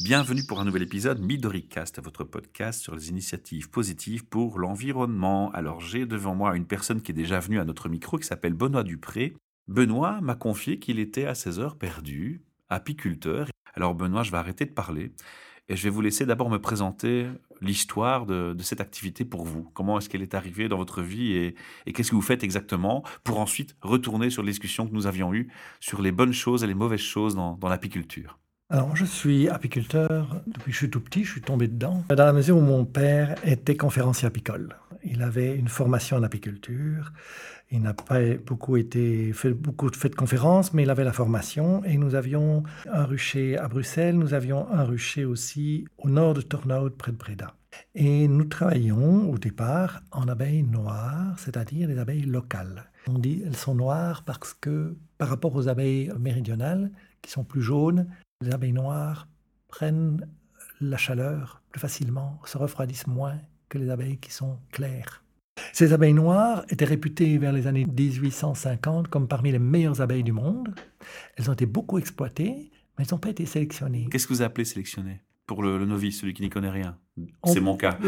Bienvenue pour un nouvel épisode MidoriCast, votre podcast sur les initiatives positives pour l'environnement. Alors j'ai devant moi une personne qui est déjà venue à notre micro qui s'appelle Benoît Dupré. Benoît m'a confié qu'il était à 16 heures perdu, apiculteur. Alors Benoît, je vais arrêter de parler et je vais vous laisser d'abord me présenter l'histoire de, cette activité pour vous. Comment est-ce qu'elle est arrivée dans votre vie et, qu'est-ce que vous faites exactement pour ensuite retourner sur les discussions que nous avions eues sur les bonnes choses et les mauvaises choses dans, l'apiculture? Alors, je suis apiculteur depuis que je suis tout petit, je suis tombé dedans, dans la mesure où mon père était conférencier apicole. Il avait une formation en apiculture. Il n'a pas beaucoup été fait beaucoup de conférences, mais il avait la formation. Et nous avions un rucher à Bruxelles, nous avions un rucher aussi au nord de Tornout, près de Breda. Et nous travaillions au départ en abeilles noires, c'est-à-dire les abeilles locales. On dit elles sont noires parce que par rapport aux abeilles méridionales, qui sont plus jaunes, les abeilles noires prennent la chaleur plus facilement, se refroidissent moins que les abeilles qui sont claires. Ces abeilles noires étaient réputées vers les années 1850 comme parmi les meilleures abeilles du monde. Elles ont été beaucoup exploitées, mais elles n'ont pas été sélectionnées. Qu'est-ce que vous appelez sélectionner? Pour le, novice, celui qui n'y connaît rien C'est mon cas.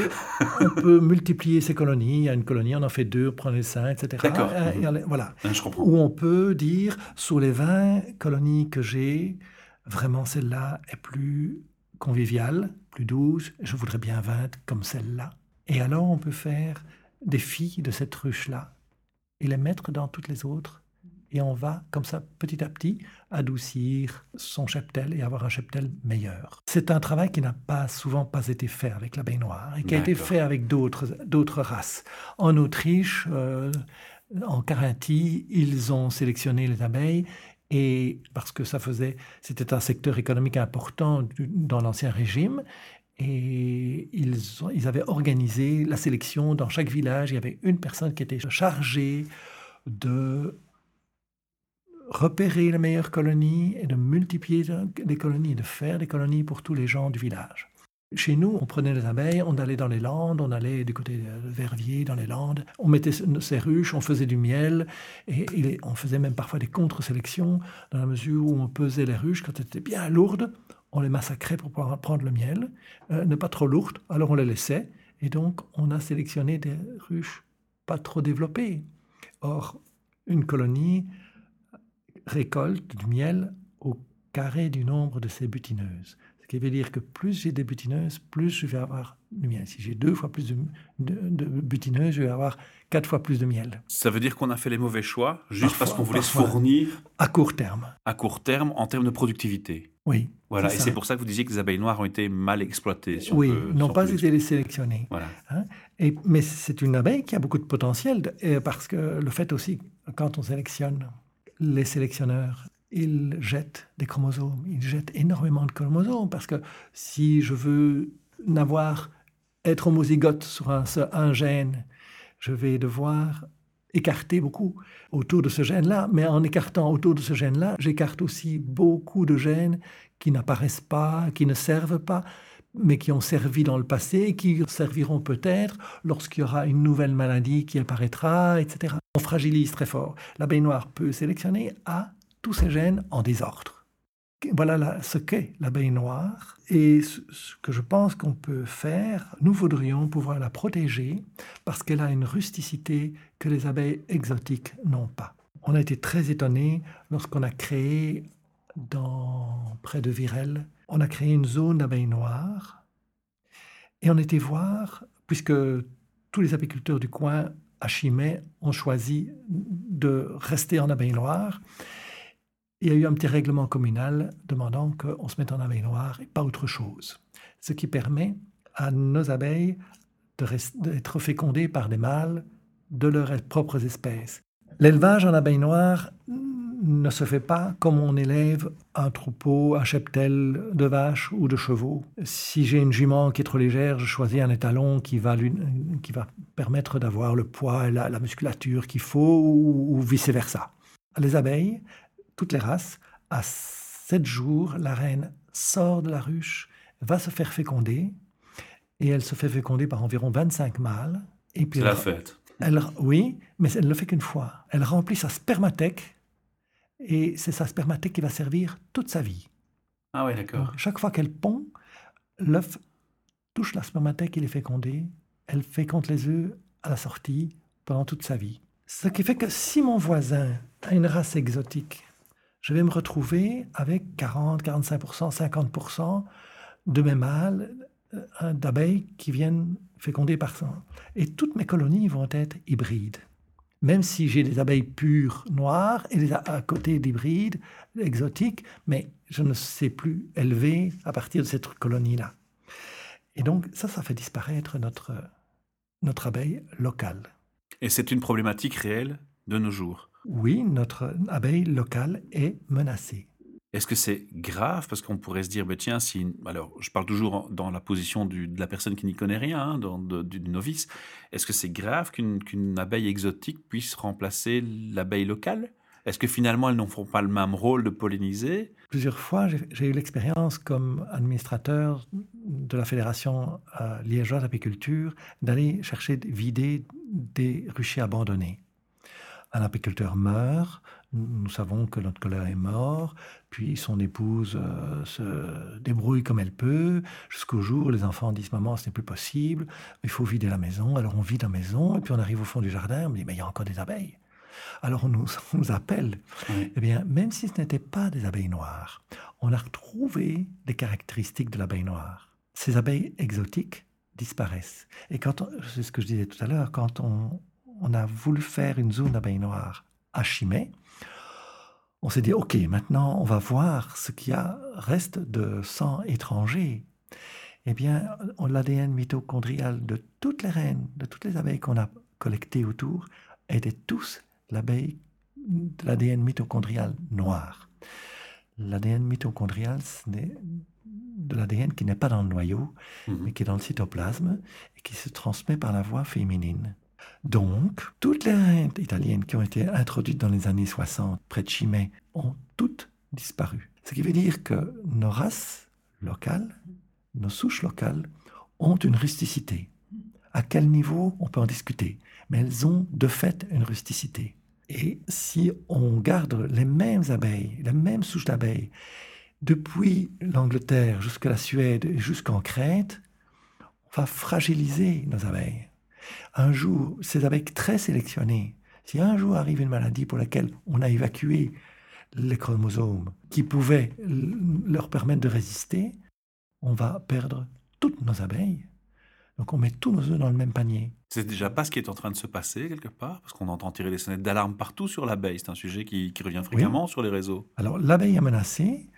on peut multiplier ces colonies. Il y a une colonie, on en fait deux, on prend les cinq, etc. D'accord. Euh, voilà. Je comprends. Ou on peut dire, sur les 20 colonies que j'ai, vraiment celle-là est plus conviviale, plus douce. Je voudrais bien 20 comme celle-là. Et alors on peut faire des filles de cette ruche-là et les mettre dans toutes les autres. Et on va, comme ça, petit à petit, adoucir son cheptel et avoir un cheptel meilleur. C'est un travail qui n'a pas souvent pas été fait avec l'abeille noire et qui a été fait avec d'autres races. En Autriche, euh, en Carinthie, ils ont sélectionné les abeilles et parce que ça faisait, c'était un secteur économique important dans l'ancien régime, et ils, avaient organisé la sélection dans chaque village. Il y avait une personne qui était chargée de repérer les meilleures colonies et de multiplier les colonies, de faire des colonies pour tous les gens du village. Chez nous, on prenait les abeilles, on allait dans les landes, on allait du côté de Verviers, dans les landes, on mettait ses ruches, on faisait du miel, et, on faisait même parfois des contre-sélections, dans la mesure où on pesait les ruches quand elles étaient bien lourdes, on les massacrait pour pouvoir prendre le miel, euh, ne pas trop lourdes, alors on les laissait, et donc on a sélectionné des ruches pas trop développées. Or, une colonie récolte du miel au carré du nombre de ses butineuses. Qui veut dire que plus j'ai des butineuses, plus je vais avoir du miel. Si j'ai deux fois plus de, de, butineuses, je vais avoir quatre fois plus de miel. Ça veut dire qu'on a fait les mauvais choix juste parce qu'on voulait se fournir à court terme. À court terme, en termes de productivité. Oui. Voilà, et c'est pour ça que vous disiez que les abeilles noires ont été mal exploitées. oui, n'ont pas été sélectionnées. Voilà. Hein. et, mais c'est une abeille qui a beaucoup de potentiel, parce que le fait aussi, quand on sélectionne, les sélectionneurs, ils jettent des chromosomes, ils jettent énormément de chromosomes, parce que si je veux n'avoir, être homozygote sur un, gène, je vais devoir écarter beaucoup autour de ce gène-là, mais en écartant autour de ce gène-là, j'écarte aussi beaucoup de gènes qui n'apparaissent pas, qui ne servent pas, mais qui ont servi dans le passé, qui serviront peut-être lorsqu'il y aura une nouvelle maladie qui apparaîtra, etc. On fragilise très fort. L'abeille noire peut sélectionner à tous ces gènes en désordre. Voilà ce qu'est l'abeille noire et ce que je pense qu'on peut faire, nous voudrions pouvoir la protéger parce qu'elle a une rusticité que les abeilles exotiques n'ont pas. On a été très étonnés lorsqu'on a créé dans, près de Virel, on a créé une zone d'abeilles noires et on était voir, puisque tous les apiculteurs du coin à Chimay ont choisi de rester en abeilles noires, il y a eu un petit règlement communal demandant qu'on se mette en abeilles noires et pas autre chose. Ce qui permet à nos abeilles d'être fécondées par des mâles de leurs propres espèces. L'élevage en abeilles noires ne se fait pas comme on élève un troupeau, un cheptel de vaches ou de chevaux. Si j'ai une jument qui est trop légère, je choisis un étalon qui va, permettre d'avoir le poids et la, musculature qu'il faut ou, ou vice-versa. Les abeilles, toutes les races, à sept jours, la reine sort de la ruche, va se faire féconder, et elle se fait féconder par environ 25 mâles. Et puis C'est la fête. Elle, oui, mais elle ne le fait qu'une fois. Elle remplit sa spermathèque, et c'est sa spermathèque qui va servir toute sa vie. Ah oui, d'accord. Chaque fois qu'elle pond, l'œuf touche la spermatèque, il est fécondé, elle féconde les œufs à la sortie pendant toute sa vie. Ce qui fait que si mon voisin a une race exotique, je vais me retrouver avec 40, 45%, 50% de mes mâles euh, d'abeilles qui viennent féconder par sang. Et toutes mes colonies vont être hybrides. Même si j'ai des abeilles pures noires et des à côté d'hybrides exotiques, mais je ne sais plus élever à partir de cette colonie-là. Et donc ça, ça fait disparaître notre, notre abeille locale. Et c'est une problématique réelle de nos jours. Oui, notre abeille locale est menacée. Est-ce que c'est grave? Parce qu'on pourrait se dire, bah, tiens, si. Alors, je parle toujours dans la position de la personne qui n'y connaît rien, hein, dans, du novice. Est-ce que c'est grave qu'une abeille exotique puisse remplacer l'abeille locale? Est-ce que finalement, elles n'en font pas le même rôle de polliniser? Plusieurs fois, j'ai eu l'expérience comme administrateur de la Fédération euh, liégeoise d'apiculture d'aller chercher, vider des ruchers abandonnés. Un apiculteur meurt, nous savons que notre colère est mort, puis son épouse euh, se débrouille comme elle peut, jusqu'au jour où les enfants disent Maman, ce n'est plus possible, il faut vider la maison. Alors on vide la maison, et puis on arrive au fond du jardin, on dit Mais il y a encore des abeilles. Alors on nous, nous appelle. Eh bien, même si ce n'était pas des abeilles noires, on a retrouvé des caractéristiques de l'abeille noire. Ces abeilles exotiques disparaissent. Et quand, c'est ce que je disais tout à l'heure, quand on, on a voulu faire une zone d'abeilles noires à Chimay, on s'est dit, OK, maintenant, on va voir ce qu'il y a reste de sang étranger. Eh bien, l'ADN mitochondrial de toutes les reines, de toutes les abeilles qu'on a collectées autour, étaient tous l'abeille, l'ADN mitochondrial noir. L'ADN mitochondrial, c'est de l'ADN qui n'est pas dans le noyau, mhm. mais qui est dans le cytoplasme et qui se transmet par la voie féminine. Donc, toutes les reines italiennes qui ont été introduites dans les années 60 près de Chimay ont toutes disparu. Ce qui veut dire que nos races locales, nos souches locales, ont une rusticité. À quel niveau on peut en discuter, mais elles ont de fait une rusticité. Et si on garde les mêmes abeilles, les mêmes souches d'abeilles, depuis l'Angleterre jusqu'à la Suède et jusqu'en Crète, on va fragiliser nos abeilles un jour, ces abeilles très sélectionnées, si un jour arrive une maladie pour laquelle on a évacué les chromosomes qui pouvaient leur permettre de résister, on va perdre toutes nos abeilles. Donc on met tous nos œufs dans le même panier. C'est déjà pas ce qui est en train de se passer quelque part, parce qu'on entend tirer les sonnettes d'alarme partout sur l'abeille. C'est un sujet qui, revient fréquemment sur les réseaux. Alors l'abeille est menacée.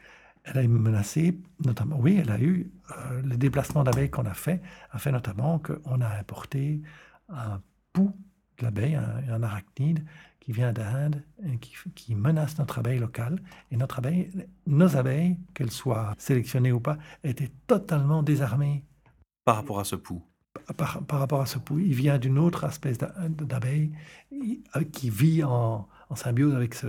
Elle a été menacée, notamment, oui, elle a eu euh, le déplacement d'abeilles qu'on a fait, a fait notamment qu'on a importé un pou de l'abeille, un, arachnide qui vient d'Inde et qui, menace notre abeille locale. Et notre abeille, nos abeilles, qu'elles soient sélectionnées ou pas, étaient totalement désarmées. Par rapport à ce pou par, rapport à ce pou, il vient d'une autre espèce d'abeille qui vit en, symbiose avec ce,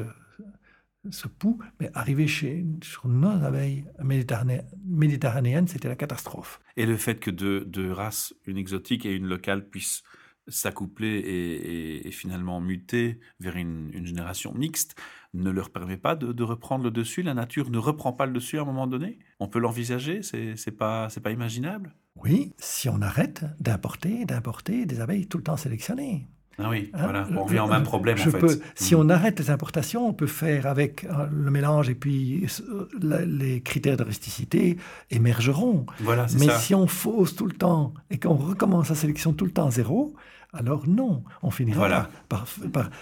ce pou, mais arriver chez, sur nos abeilles méditerranéennes, c'était la catastrophe. Et le fait que deux, races, une exotique et une locale, puissent s'accoupler et, finalement muter vers une, génération mixte ne leur permet pas de, reprendre le dessus? La nature ne reprend pas le dessus à un moment donné? On peut l'envisager? C'est pas, pas imaginable? Oui, si on arrête d'importer, d'importer des abeilles tout le temps sélectionnées. Ah oui, hein, voilà, on revient au même problème en fait. si mm. on arrête les importations, on peut faire avec euh, le mélange et puis euh, les critères de rusticité émergeront. Voilà, Mais ça. si on fausse tout le temps et qu'on recommence la sélection tout le temps à zéro, alors non, on finira par,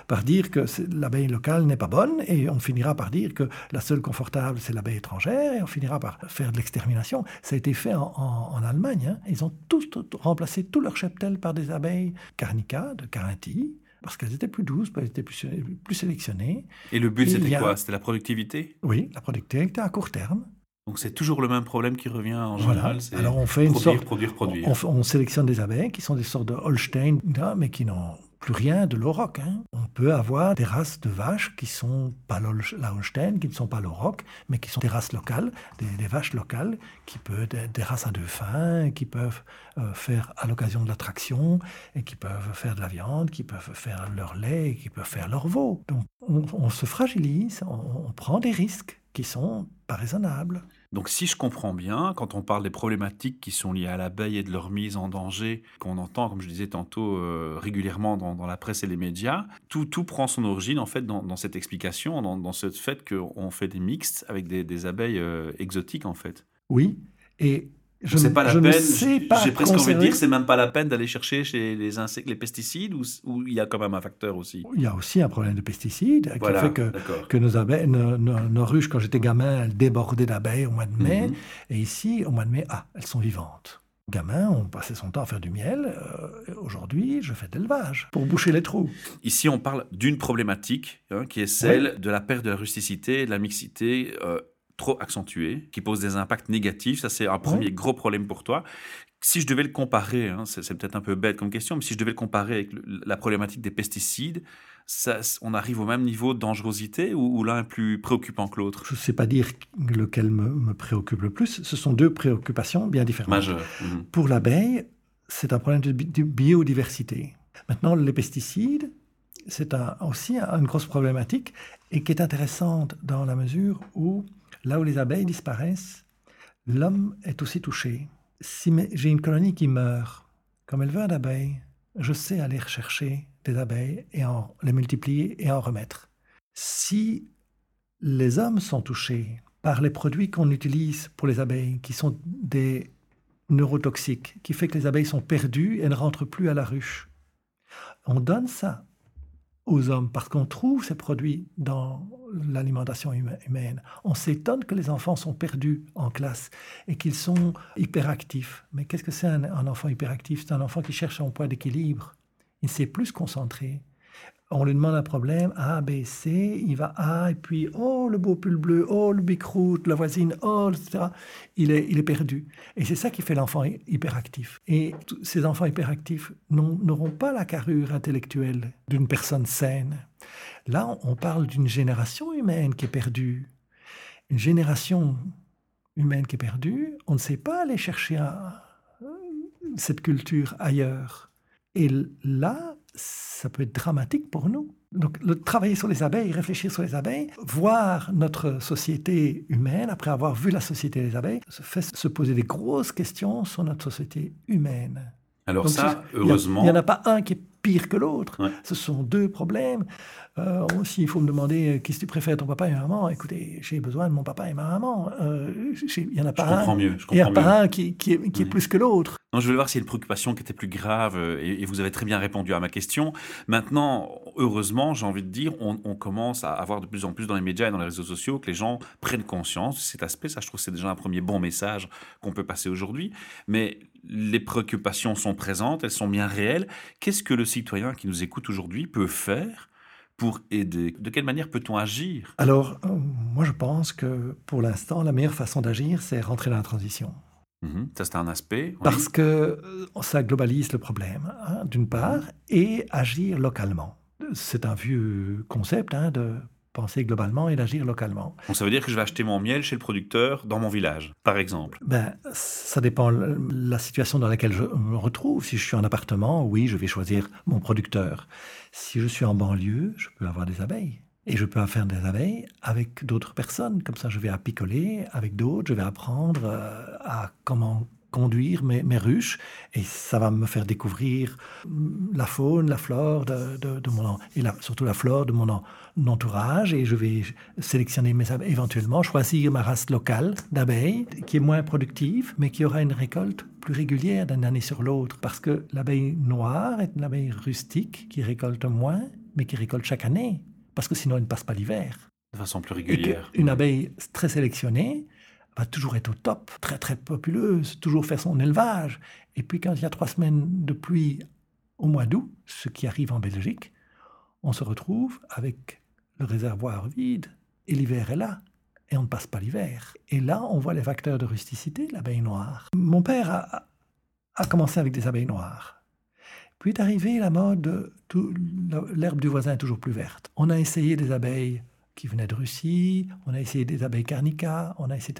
par, dire que l'abeille locale n'est pas bonne et on finira par dire que la seule confortable, c'est l'abeille étrangère et on finira par faire de l'extermination. Ça a été fait en, Allemagne. Hein. Ils ont tous remplacé tout leur cheptel par des abeilles carnica, de Carinthie, parce qu'elles étaient plus douces, elles étaient plus, plus sélectionnées. Et le but, c'était quoi? C'était la productivité? Oui, la productivité à court terme. Donc c'est toujours le même problème qui revient en général. Alors on fait une sorte, produire, produire. On, sélectionne des abeilles qui sont des sortes de Holstein, mais qui n'ont plus rien de l'auroch. Hein. On peut avoir des races de vaches qui sont pas la Holstein, qui ne sont pas l'auroch, mais qui sont des races locales, des, vaches locales, qui peuvent des, races à deux fins, qui peuvent euh, faire à l'occasion de l'attraction, et qui peuvent faire de la viande, qui peuvent faire leur lait, qui peuvent faire leur veau. Donc on, se fragilise, on prend des risques qui sont pas raisonnables. Donc si je comprends bien, quand on parle des problématiques qui sont liées à l'abeille et de leur mise en danger, qu'on entend, comme je disais tantôt, euh, régulièrement dans, la presse et les médias, tout, tout prend son origine en fait dans, cette explication, dans, ce fait qu'on fait des mixtes avec des, abeilles euh, exotiques en fait. Oui, et je ne pas la peine. J'ai presque envie de dire, c'est même pas la peine d'aller chercher chez les insectes les pesticides ou, il y a quand même un facteur aussi. Il y a aussi un problème de pesticides qui fait que, que nos abeilles, nos, ruches, quand j'étais gamin, elles débordaient d'abeilles au mois de mai. Mhm. Et ici, au mois de mai, ah, elles sont vivantes. Gamin, on passait son temps à faire du miel. Euh, aujourd'hui, je fais de l'élevage pour boucher les trous. Ici, on parle d'une problématique hein, qui est celle de la perte de la rusticité, de la mixité. Euh, trop accentué, qui pose des impacts négatifs. Ça, c'est un premier gros problème pour toi. Si je devais le comparer, hein, c'est peut-être un peu bête comme question, mais si je devais le comparer avec la problématique des pesticides, ça, on arrive au même niveau de dangerosité ou, l'un est plus préoccupant que l'autre? Je ne sais pas dire lequel me, préoccupe le plus. Ce sont deux préoccupations bien différentes. Majeures. Mhm. Pour l'abeille, c'est un problème de, biodiversité. Maintenant, les pesticides, c'est aussi une grosse problématique et qui est intéressante dans la mesure où Là où les abeilles disparaissent, l'homme est aussi touché. Si j'ai une colonie qui meurt, comme elle veut d'abeilles, je sais aller rechercher des abeilles et en les multiplier et en remettre. Si les hommes sont touchés par les produits qu'on utilise pour les abeilles, qui sont des neurotoxiques, qui fait que les abeilles sont perdues et ne rentrent plus à la ruche, on donne ça aux hommes parce qu'on trouve ces produits dans l'alimentation humaine. On s'étonne que les enfants sont perdus en classe et qu'ils sont hyperactifs. Mais qu'est-ce que c'est un, enfant hyperactif? C'est un enfant qui cherche un point d'équilibre. Il sait plus se concentrer on lui demande un problème, A, B, C, il va A, et puis, oh, le beau pull bleu, oh, le bicroute, la voisine, oh, etc. Il est, il est perdu. Et c'est ça qui fait l'enfant hyperactif. Et ces enfants hyperactifs n'auront pas la carrure intellectuelle d'une personne saine. Là, on parle d'une génération humaine qui est perdue. Une génération humaine qui est perdue, on ne sait pas aller chercher cette culture ailleurs. Et là, ça peut être dramatique pour nous. Donc, le, travailler sur les abeilles, réfléchir sur les abeilles, voir notre société humaine, après avoir vu la société des abeilles, se fait se poser des grosses questions sur notre société humaine. Alors ça, heureusement... Il n'y en a pas un qui est pire que l'autre. Ce sont deux problèmes. Euh, aussi, il faut me demander euh, qui ce que tu préfères, ton papa et ma maman? Écoutez, j'ai besoin de mon papa et ma maman. Euh, il n'y en a pas je un. Mieux, il n'y a pas un qui, qui est, qui est plus que l'autre. Je voulais voir s'il y a une préoccupation qui était plus grave et, vous avez très bien répondu à ma question. Maintenant, heureusement, j'ai envie de dire, on, commence à avoir de plus en plus dans les médias et dans les réseaux sociaux que les gens prennent conscience de cet aspect. Ça, je trouve que c'est déjà un premier bon message qu'on peut passer aujourd'hui. Mais les préoccupations sont présentes, elles sont bien réelles. Qu'est-ce que le citoyen qui nous écoute aujourd'hui peut faire pour aider? De quelle manière peut-on agir? Alors, euh, moi je pense que pour l'instant, la meilleure façon d'agir, c'est rentrer dans la transition. Mhm, ça, c'est un aspect. Parce que euh, ça globalise le problème, hein, d'une part, et agir localement. C'est un vieux concept hein, de penser globalement et d'agir localement. Donc ça veut dire que je vais acheter mon miel chez le producteur dans mon village, par exemple ben, Ça dépend de la situation dans laquelle je me retrouve. Si je suis en appartement, oui, je vais choisir mon producteur. Si je suis en banlieue, je peux avoir des abeilles. Et je peux faire des abeilles avec d'autres personnes. Comme ça, je vais apicoler avec d'autres. Je vais apprendre euh, à comment conduire mes, ruches et ça va me faire découvrir la faune, la flore de, de, mon et surtout la flore de mon, entourage et je vais sélectionner mes abeilles, éventuellement choisir ma race locale d'abeilles qui est moins productive mais qui aura une récolte plus régulière d'une année sur l'autre parce que l'abeille noire est une abeille rustique qui récolte moins mais qui récolte chaque année parce que sinon elle ne passe pas l'hiver. De façon plus régulière. une abeille très sélectionnée va toujours être au top, très très populeuse, toujours faire son élevage. Et puis quand il y a trois semaines de pluie au mois d'août, ce qui arrive en Belgique, on se retrouve avec le réservoir vide et l'hiver est là et on ne passe pas l'hiver. Et là, on voit les facteurs de rusticité, l'abeille noire. Mon père a, a, commencé avec des abeilles noires. Puis est arrivée la mode de l'herbe du voisin est toujours plus verte. On a essayé des abeilles qui venait de Russie, on a essayé des abeilles carnica, on a essayé...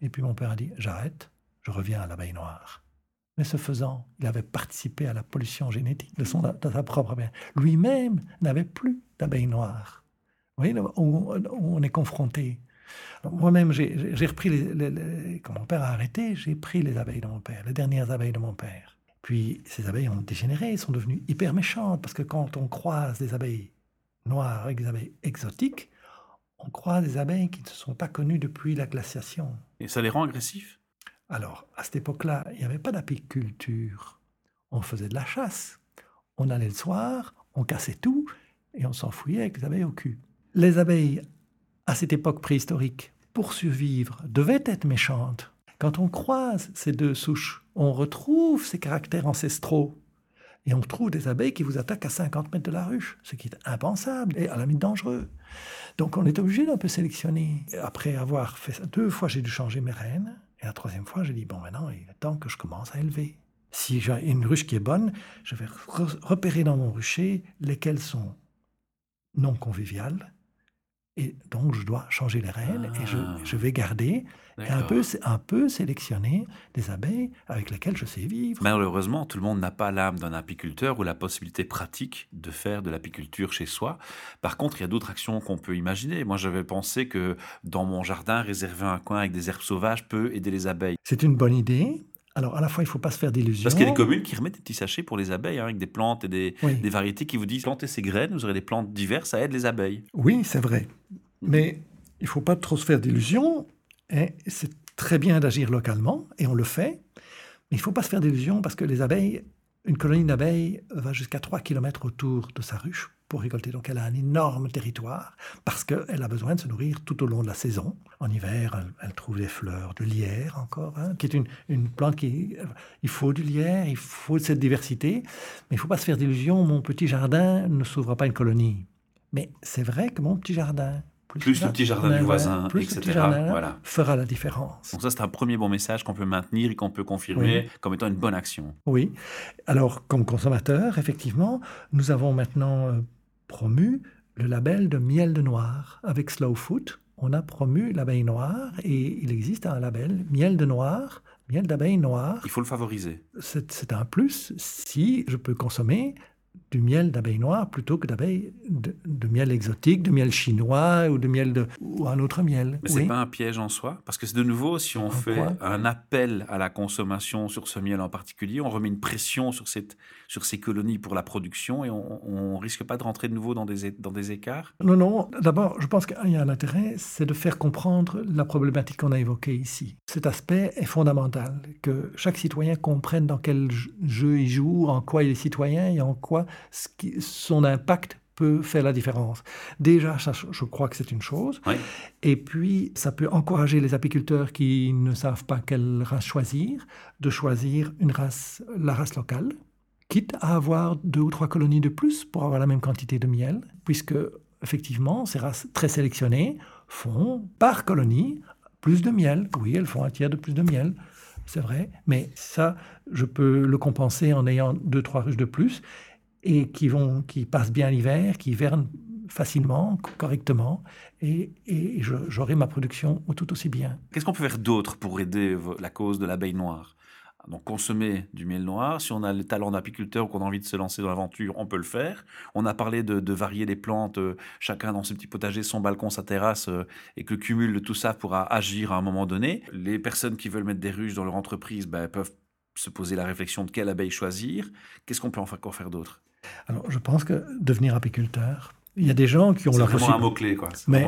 Et puis mon père a dit, j'arrête, je reviens à l'abeille noire. Mais ce faisant, il avait participé à la pollution génétique de, son, de sa propre abeille. Lui-même n'avait plus d'abeilles noires. Vous voyez, on, est confronté Moi-même, j'ai repris, quand mon père a arrêté, j'ai pris les abeilles de mon père, les dernières abeilles de mon père. Puis ces abeilles ont dégénéré, sont devenues hyper méchantes, parce que quand on croise des abeilles noires avec des abeilles exotiques, on croise des abeilles qui ne se sont pas connues depuis la glaciation. Et ça les rend agressifs? Alors, à cette époque-là, il n'y avait pas d'apiculture. On faisait de la chasse. On allait le soir, on cassait tout, et on s'enfouillait avec les abeilles au cul. Les abeilles, à cette époque préhistorique, pour survivre, devaient être méchantes. Quand on croise ces deux souches, on retrouve ces caractères ancestraux. Et on trouve des abeilles qui vous attaquent à 50 mètres de la ruche, ce qui est impensable et à la limite dangereux. Donc on est obligé d'un peu sélectionner. Après avoir fait ça, deux fois, j'ai dû changer mes reines. Et la troisième fois, j'ai dit, bon, maintenant, il est temps que je commence à élever. Si j'ai une ruche qui est bonne, je vais repérer dans mon rucher lesquelles sont non conviviales. Et donc, je dois changer les reines et je, ah. je vais garder et un peu, un peu sélectionner des abeilles avec lesquelles je sais vivre. Malheureusement, tout le monde n'a pas l'âme d'un apiculteur ou la possibilité pratique de faire de l'apiculture chez soi. Par contre, il y a d'autres actions qu'on peut imaginer. Moi, j'avais pensé que dans mon jardin, réserver un coin avec des herbes sauvages peut aider les abeilles. C'est une bonne idée. Alors, à la fois, il ne faut pas se faire d'illusions. Parce qu'il y a des communes qui remettent des petits sachets pour les abeilles, hein, avec des plantes et des, des, variétés qui vous disent plantez ces graines, vous aurez des plantes diverses, ça aide les abeilles. Oui, c'est vrai. Mais il ne faut pas trop se faire d'illusions. Et c'est très bien d'agir localement, et on le fait. Mais il ne faut pas se faire d'illusions parce que les abeilles, une colonie d'abeilles va jusqu'à 3 km autour de sa ruche pour récolter. Donc elle a un énorme territoire parce qu'elle a besoin de se nourrir tout au long de la saison. En hiver, elle, trouve des fleurs de lierre encore, hein, qui est une, une, plante qui... Il faut du lierre, il faut cette diversité, mais il ne faut pas se faire d'illusions, mon petit jardin ne s'ouvre pas une colonie. Mais c'est vrai que mon petit jardin plus, le petit jardin du voisin, etc. voilà. fera la différence. Donc ça, c'est un premier bon message qu'on peut maintenir et qu'on peut confirmer comme étant une bonne action. Oui. Alors, comme consommateur, effectivement, nous avons maintenant euh, promu le label de miel de noir avec Slow Food. On a promu l'abeille noire et il existe un label miel de noir miel d'abeille noire. Il faut le favoriser. C'est un plus si je peux consommer du miel d'abeille noire plutôt que d'abeille de, miel exotique, de miel chinois ou de miel de ou un autre miel. Mais c'est pas un piège en soi parce que c'est de nouveau si on fait un appel à la consommation sur ce miel en particulier, on remet une pression sur cette sur ces colonies pour la production et on, on risque pas de rentrer de nouveau dans des dans des écarts. Non non, d'abord je pense qu'il y a un intérêt, c'est de faire comprendre la problématique qu'on a évoquée ici. Cet aspect est fondamental que chaque citoyen comprenne dans quel jeu il joue, en quoi il est citoyen et en quoi son impact peut faire la différence. Déjà, je crois que c'est une chose. Et puis, ça peut encourager les apiculteurs qui ne savent pas quelle race choisir, de choisir une race, la race locale, quitte à avoir deux ou trois colonies de plus pour avoir la même quantité de miel, puisque, effectivement, ces races très sélectionnées font, par colonie, plus de miel. Oui, elles font un tiers de plus de miel c'est vrai, mais ça, je peux le compenser en ayant deux, trois ruches de plus et qui, vont, qui passent bien l'hiver, qui hivernent facilement, correctement, et, j'aurai ma production tout aussi bien. Qu'est-ce qu'on peut faire d'autre pour aider la cause de l'abeille noire? Donc consommer du miel noir, si on a le talent d'apiculteur ou qu'on a envie de se lancer dans l'aventure, on peut le faire. On a parlé de, varier les plantes, euh, chacun dans ses petits potagers, son balcon, sa terrasse, euh, et que le cumul de tout ça pourra agir à un moment donné. Les personnes qui veulent mettre des ruches dans leur entreprise ben, peuvent se poser la réflexion de quelle abeille choisir. Qu'est-ce qu'on peut encore faire d'autre? Alors, je pense que devenir apiculteur, il y a des gens qui ont leur C'est vraiment un mot-clé, quoi. Mais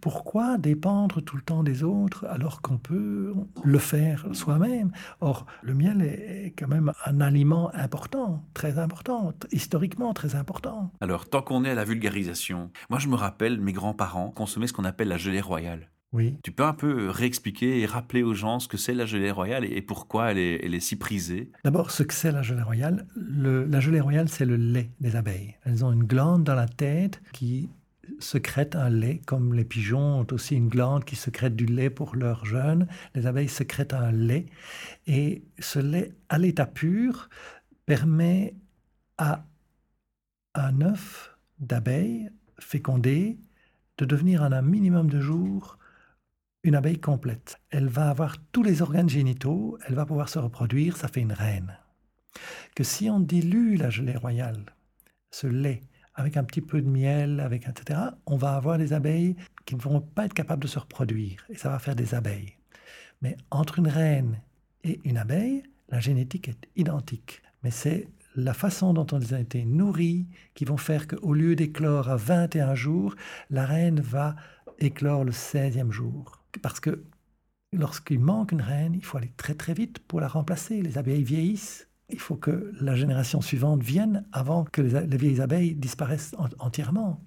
pourquoi dépendre tout le temps des autres alors qu'on peut le faire soi-même? Or, le miel est quand même un aliment important, très important, historiquement très important. Alors, tant qu'on est à la vulgarisation, moi je me rappelle mes grands-parents consommaient ce qu'on appelle la gelée royale. Tu peux un peu réexpliquer et rappeler aux gens ce que c'est la gelée royale et pourquoi elle est, elle est si prisée? D'abord, ce que c'est la gelée royale. la gelée royale, c'est le lait des abeilles. Elles ont une glande dans la tête qui secrète un lait, comme les pigeons ont aussi une glande qui secrète du lait pour leurs jeunes. Les abeilles secrètent un lait. Et ce lait, à l'état pur, permet à un œuf d'abeille fécondé de devenir en un minimum de jours une abeille complète. Elle va avoir tous les organes génitaux, elle va pouvoir se reproduire, ça fait une reine. Que si on dilue la gelée royale, ce lait, avec un petit peu de miel, avec etc., on va avoir des abeilles qui ne vont pas être capables de se reproduire. Et ça va faire des abeilles. Mais entre une reine et une abeille, la génétique est identique. Mais c'est la façon dont on a été nourris qui vont faire qu'au lieu d'éclore à 21 jours, la reine va éclore le 16e jour. Parce que lorsqu'il manque une reine, il faut aller très très vite pour la remplacer. Les abeilles vieillissent. Il faut que la génération suivante vienne avant que les, vieilles abeilles disparaissent entièrement.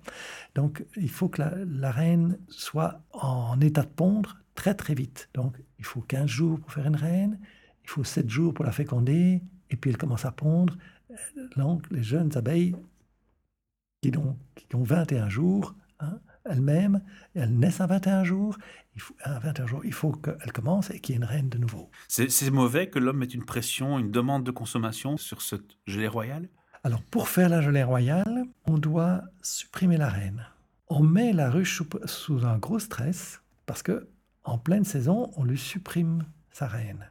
Donc il faut que la, reine soit en état de pondre très très vite. Donc il faut 15 jours pour faire une reine, il faut 7 jours pour la féconder, et puis elle commence à pondre. Donc les jeunes abeilles qui ont, qui ont 21 jours, hein, elles-mêmes, elles naissent à 21 jours, il faut, à 21 jours, il faut qu'elles commencent et qu'il y ait une reine de nouveau. C'est mauvais que l'homme mette une pression, une demande de consommation sur ce gelée royale? Alors, pour faire la gelée royale, on doit supprimer la reine. On met la ruche sous, sous un gros stress parce que en pleine saison, on lui supprime sa reine.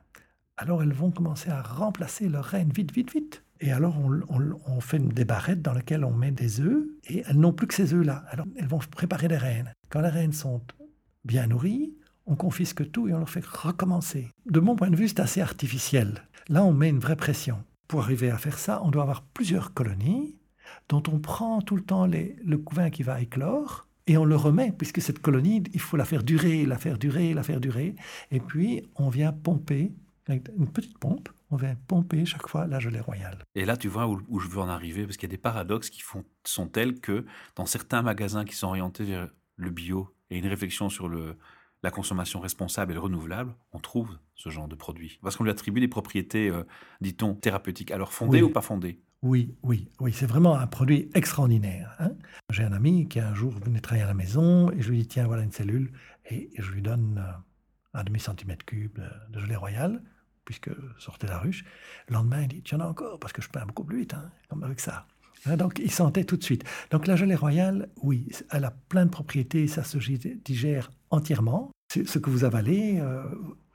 Alors elles vont commencer à remplacer leur reine vite, vite, vite. Et alors, on, fait des barrettes dans lesquelles on met des œufs, et elles n'ont plus que ces œufs-là. Alors, elles vont préparer des reines. Quand les reines sont bien nourries, on confisque tout et on leur fait recommencer. De mon point de vue, c'est assez artificiel. Là, on met une vraie pression. Pour arriver à faire ça, on doit avoir plusieurs colonies dont on prend tout le temps le couvain qui va éclore et on le remet, puisque cette colonie, il faut la faire durer, la faire durer, la faire durer. Et puis, on vient pomper avec une petite pompe on vient pomper chaque fois la gelée royale. Et là, tu vois où, je veux en arriver, parce qu'il y a des paradoxes qui font, sont tels que dans certains magasins qui sont orientés vers le bio et une réflexion sur le, la consommation responsable et le renouvelable, on trouve ce genre de produit. Parce qu'on lui attribue des propriétés, euh, dit-on, thérapeutiques. Alors fondées ou pas fondées? Oui, oui, oui, c'est vraiment un produit extraordinaire. Hein. J'ai un ami qui un jour venait travailler à la maison et je lui dis tiens voilà une cellule et je lui donne euh, un demi centimètre cube de gelée royale puisque sortait la ruche. Le lendemain, il dit, tu en as encore, parce que je peins beaucoup plus vite, hein, comme avec ça. Hein, donc, il sentait tout de suite. Donc, la gelée royale, oui, elle a plein de propriétés, ça se digère entièrement. Ce que vous avalez euh,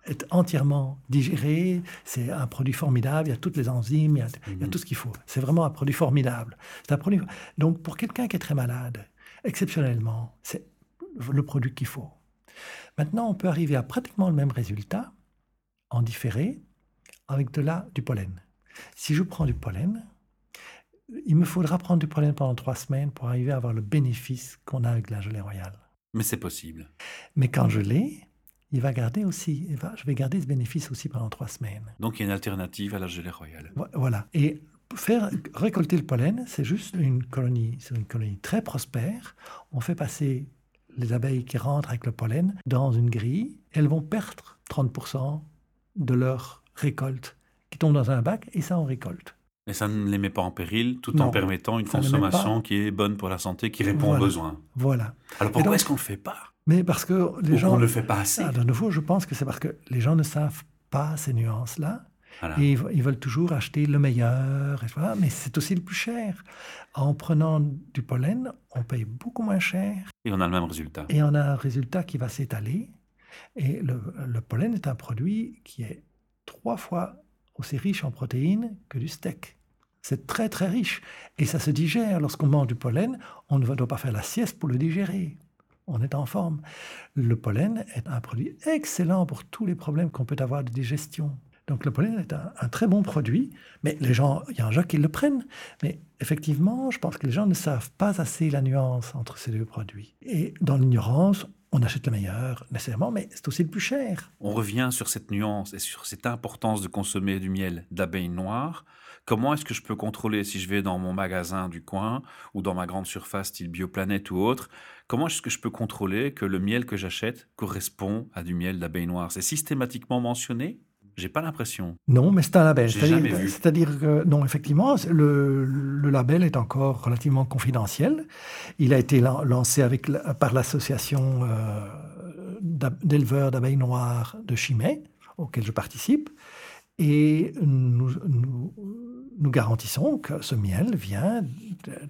est entièrement digéré, c'est un produit formidable, il y a toutes les enzymes, il y a, il y a mhm. tout ce qu'il faut. C'est vraiment un produit formidable. Un produit... Donc, pour quelqu'un qui est très malade, exceptionnellement, c'est le produit qu'il faut. Maintenant, on peut arriver à pratiquement le même résultat en différé avec de la, du pollen. Si je prends du pollen, il me faudra prendre du pollen pendant trois semaines pour arriver à avoir le bénéfice qu'on a avec la gelée royale. Mais c'est possible. Mais quand je l'ai, il va garder aussi, va, je vais garder ce bénéfice aussi pendant trois semaines. Donc il y a une alternative à la gelée royale. Voilà. Et faire récolter le pollen, c'est juste une colonie, c'est une colonie très prospère. On fait passer les abeilles qui rentrent avec le pollen dans une grille. Elles vont perdre 30% de leur récolte qui tombe dans un bac et ça on récolte. Et ça ne les met pas en péril tout en permettant une consommation qui est bonne pour la santé, qui répond aux besoins. Voilà. Alors pourquoi est-ce qu'on ne le fait pas? Mais parce que les gens. On ne le fait pas assez. Ah, de nouveau, je pense que c'est parce que les gens ne savent pas ces nuances-là. Et ils, veulent toujours acheter le meilleur, et voilà. mais c'est aussi le plus cher. En prenant du pollen, on paye beaucoup moins cher. Et on a le même résultat. Et on a un résultat qui va s'étaler. Et le, pollen est un produit qui est trois fois aussi riche en protéines que du steak. C'est très très riche. Et ça se digère. Lorsqu'on mange du pollen, on ne doit pas faire la sieste pour le digérer. On est en forme. Le pollen est un produit excellent pour tous les problèmes qu'on peut avoir de digestion. Donc le pollen est un, très bon produit, mais les gens, il y a un gens qui le prennent. Mais effectivement, je pense que les gens ne savent pas assez la nuance entre ces deux produits. Et dans l'ignorance, on achète le meilleur, nécessairement, mais c'est aussi le plus cher. On revient sur cette nuance et sur cette importance de consommer du miel d'abeille noire. Comment est-ce que je peux contrôler si je vais dans mon magasin du coin ou dans ma grande surface style Bioplanète ou autre? Comment est-ce que je peux contrôler que le miel que j'achète correspond à du miel d'abeille noire? C'est systématiquement mentionné? J'ai pas l'impression. Non, mais c'est un label. C'est-à-dire que, non, effectivement, le, le, label est encore relativement confidentiel. Il a été lancé avec, par l'association euh, d'éleveurs d'abeilles noires de Chimay, auquel je participe. Et nous, nous, nous, garantissons que ce miel vient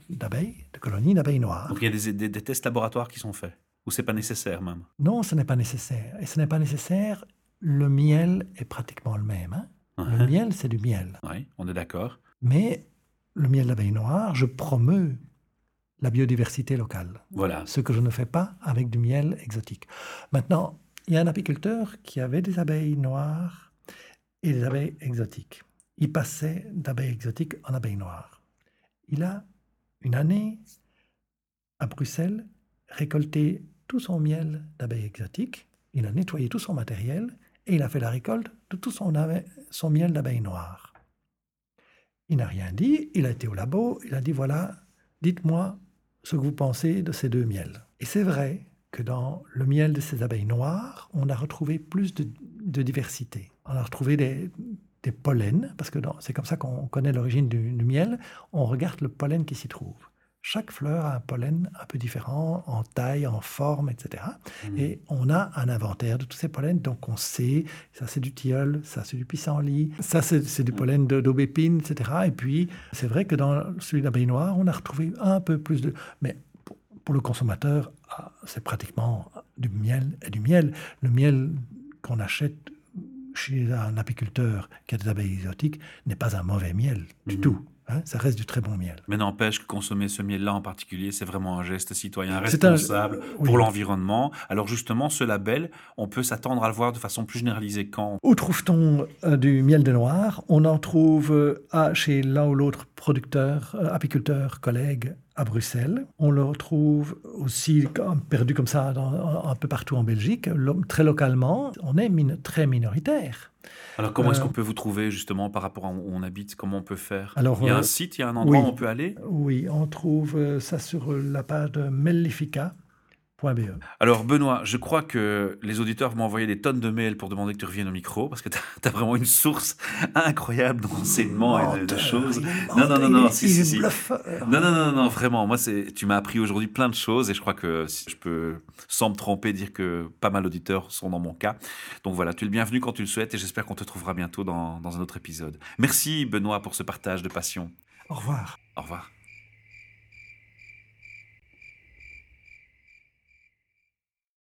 d'abeilles, de colonies d'abeilles noires. Donc il y a des, des tests laboratoires qui sont faits Ou c'est pas nécessaire même? Non, ce n'est pas nécessaire. Et ce n'est pas nécessaire le miel est pratiquement le même. Hein. Le uh-huh. miel, c'est du miel. Oui, on est d'accord. Mais le miel d'abeille noire, je promeux la biodiversité locale. Voilà. Ce que je ne fais pas avec du miel exotique. Maintenant, il y a un apiculteur qui avait des abeilles noires et des abeilles exotiques. Il passait d'abeilles exotiques en abeilles noires. Il a, une année, à Bruxelles, récolté tout son miel d'abeilles exotiques, il a nettoyé tout son matériel et il a fait la récolte de tout son, miel d'abeilles noires. Il n'a rien dit, il a été au labo, il a dit voilà, dites-moi ce que vous pensez de ces deux miels. Et c'est vrai que dans le miel de ces abeilles noires, on a retrouvé plus de, diversité. On a retrouvé des, pollens, parce que c'est comme ça qu'on connaît l'origine du miel, on regarde le pollen qui s'y trouve. Chaque fleur a un pollen un peu différent en taille, en forme, etc. Mmh. Et on a un inventaire de tous ces pollens, donc on sait, ça c'est du tilleul, ça c'est du pissenlit, ça c'est du pollen d'aubépine, etc. Et puis c'est vrai que dans celui d'abeille noire, on a retrouvé un peu plus de... Mais pour le consommateur, ah, c'est pratiquement du miel et du miel. Le miel qu'on achète chez un apiculteur qui a des abeilles exotiques n'est pas un mauvais miel du mmh. tout. Hein, ça reste du très bon miel. Mais n'empêche que consommer ce miel-là en particulier, c'est vraiment un geste citoyen responsable pour l'environnement. Alors justement, ce label, on peut s'attendre à le voir de façon plus généralisée quand? Où trouve-t-on euh, du miel de noir On en trouve euh, chez l'un ou l'autre producteur, euh, apiculteur, collègue à Bruxelles. On le retrouve aussi perdu comme ça un peu partout en Belgique, très localement. On est très minoritaire. Alors comment est-ce euh, qu'on peut vous trouver justement par rapport à où on habite? Comment on peut faire? Alors, Il y a un euh, site, il y a un endroit où on peut aller? Oui, on trouve euh, ça sur la page de Mellifica. E. Alors Benoît, je crois que les auditeurs m'ont envoyé des tonnes de mails pour demander que tu reviennes au micro parce que tu as, vraiment une source incroyable d'enseignements et de, choses. Non, non, non, non, si, si, si. Non, non, non, non, vraiment. Moi, tu m'as appris aujourd'hui plein de choses et je crois que si je peux, sans me tromper, dire que pas mal d'auditeurs sont dans mon cas. Donc voilà, tu es le bienvenu quand tu le souhaites et j'espère qu'on te trouvera bientôt dans, dans un autre épisode. Merci Benoît pour ce partage de passion. Au revoir. Au revoir.